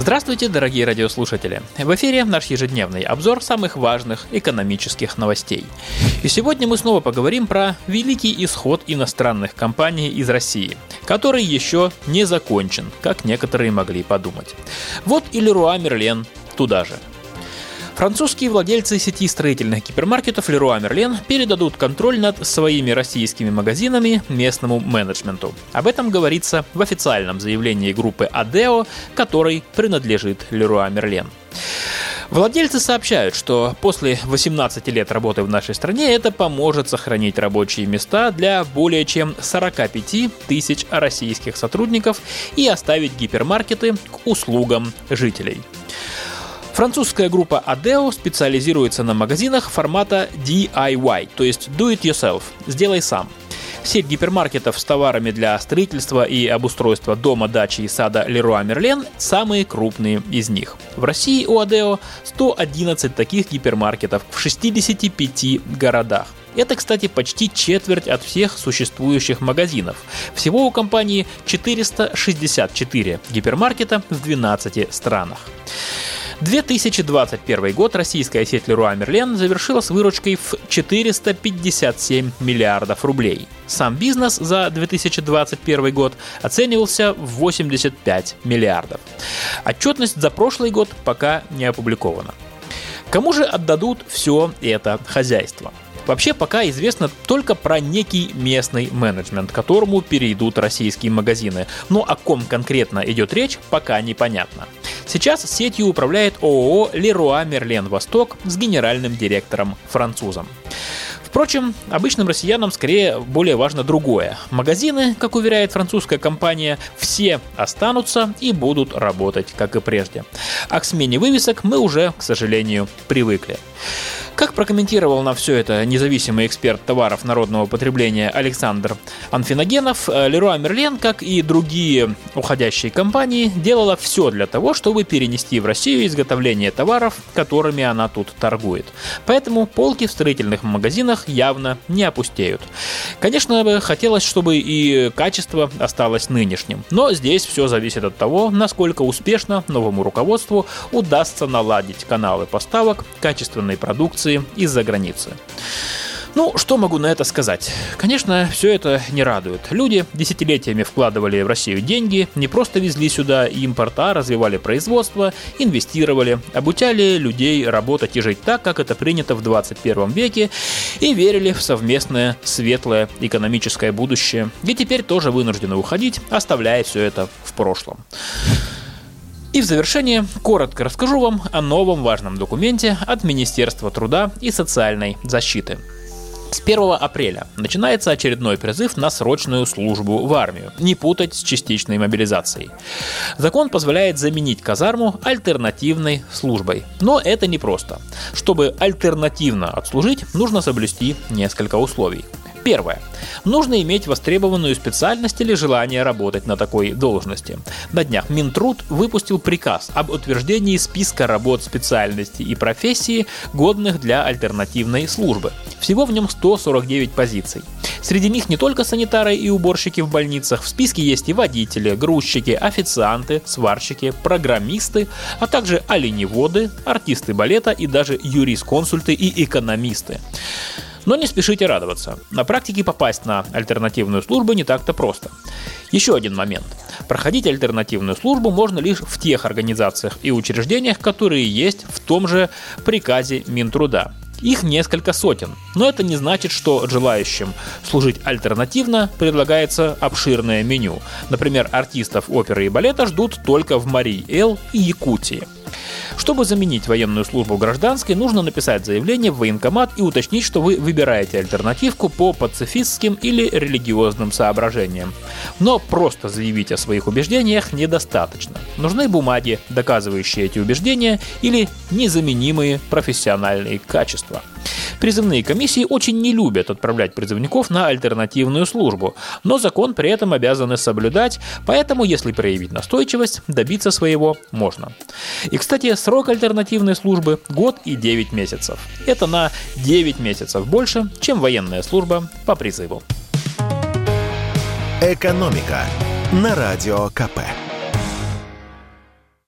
Здравствуйте, дорогие радиослушатели! В эфире наш ежедневный обзор самых важных экономических новостей. И сегодня мы снова поговорим про великий исход иностранных компаний из России, который еще не закончен, как некоторые могли подумать. Вот и Леруа Мерлен туда же – Французские владельцы сети строительных гипермаркетов Leroy Merlin передадут контроль над своими российскими магазинами местному менеджменту. Об этом говорится в официальном заявлении группы Adeo, которой принадлежит Leroy Merlin. Владельцы сообщают, что после 18 лет работы в нашей стране это поможет сохранить рабочие места для более чем 45 тысяч российских сотрудников и оставить гипермаркеты к услугам жителей. Французская группа Adeo специализируется на магазинах формата DIY, то есть Do It Yourself, сделай сам. Сеть гипермаркетов с товарами для строительства и обустройства дома, дачи и сада Leroy Merlin – самые крупные из них. В России у Adeo 111 таких гипермаркетов в 65 городах. Это, кстати, почти четверть от всех существующих магазинов. Всего у компании 464 гипермаркета в 12 странах. 2021 год российская сеть Leroy Merlin завершила с выручкой в 457 миллиардов рублей. Сам бизнес за 2021 год оценивался в 85 миллиардов. Отчетность за прошлый год пока не опубликована. Кому же отдадут все это хозяйство? Вообще пока известно только про некий местный менеджмент, которому перейдут российские магазины. Но о ком конкретно идет речь, пока непонятно. Сейчас сетью управляет ООО «Леруа Мерлен Восток» с генеральным директором французом. Впрочем, обычным россиянам скорее более важно другое. Магазины, как уверяет французская компания, все останутся и будут работать, как и прежде. А к смене вывесок мы уже, к сожалению, привыкли. Как прокомментировал на все это независимый эксперт товаров народного потребления Александр Анфиногенов, э, Леруа Мерлен, как и другие уходящие компании, делала все для того, чтобы перенести в Россию изготовление товаров, которыми она тут торгует. Поэтому полки в строительных магазинах явно не опустеют. Конечно, хотелось, чтобы и качество осталось нынешним, но здесь все зависит от того, насколько успешно новому руководству удастся наладить каналы поставок качественной продукции продукции из-за границы. Ну, что могу на это сказать? Конечно, все это не радует. Люди десятилетиями вкладывали в Россию деньги, не просто везли сюда импорт, а развивали производство, инвестировали, обучали людей работать и жить так, как это принято в 21 веке, и верили в совместное светлое экономическое будущее, и теперь тоже вынуждены уходить, оставляя все это в прошлом. И в завершение коротко расскажу вам о новом важном документе от Министерства труда и социальной защиты. С 1 апреля начинается очередной призыв на срочную службу в армию, не путать с частичной мобилизацией. Закон позволяет заменить казарму альтернативной службой. Но это непросто. Чтобы альтернативно отслужить, нужно соблюсти несколько условий. Первое. Нужно иметь востребованную специальность или желание работать на такой должности. На днях Минтруд выпустил приказ об утверждении списка работ специальности и профессии, годных для альтернативной службы. Всего в нем 149 позиций. Среди них не только санитары и уборщики в больницах, в списке есть и водители, грузчики, официанты, сварщики, программисты, а также оленеводы, артисты балета и даже юрисконсульты и экономисты. Но не спешите радоваться. На практике попасть на альтернативную службу не так-то просто. Еще один момент. Проходить альтернативную службу можно лишь в тех организациях и учреждениях, которые есть в том же приказе Минтруда. Их несколько сотен, но это не значит, что желающим служить альтернативно предлагается обширное меню. Например, артистов оперы и балета ждут только в Марии Эл и Якутии. Чтобы заменить военную службу гражданской, нужно написать заявление в военкомат и уточнить, что вы выбираете альтернативку по пацифистским или религиозным соображениям. Но просто заявить о своих убеждениях недостаточно. Нужны бумаги, доказывающие эти убеждения или незаменимые профессиональные качества. Призывные комиссии очень не любят отправлять призывников на альтернативную службу, но закон при этом обязаны соблюдать, поэтому если проявить настойчивость, добиться своего можно. И, кстати, срок альтернативной службы – год и 9 месяцев. Это на 9 месяцев больше, чем военная служба по призыву. «Экономика» на Радио КП.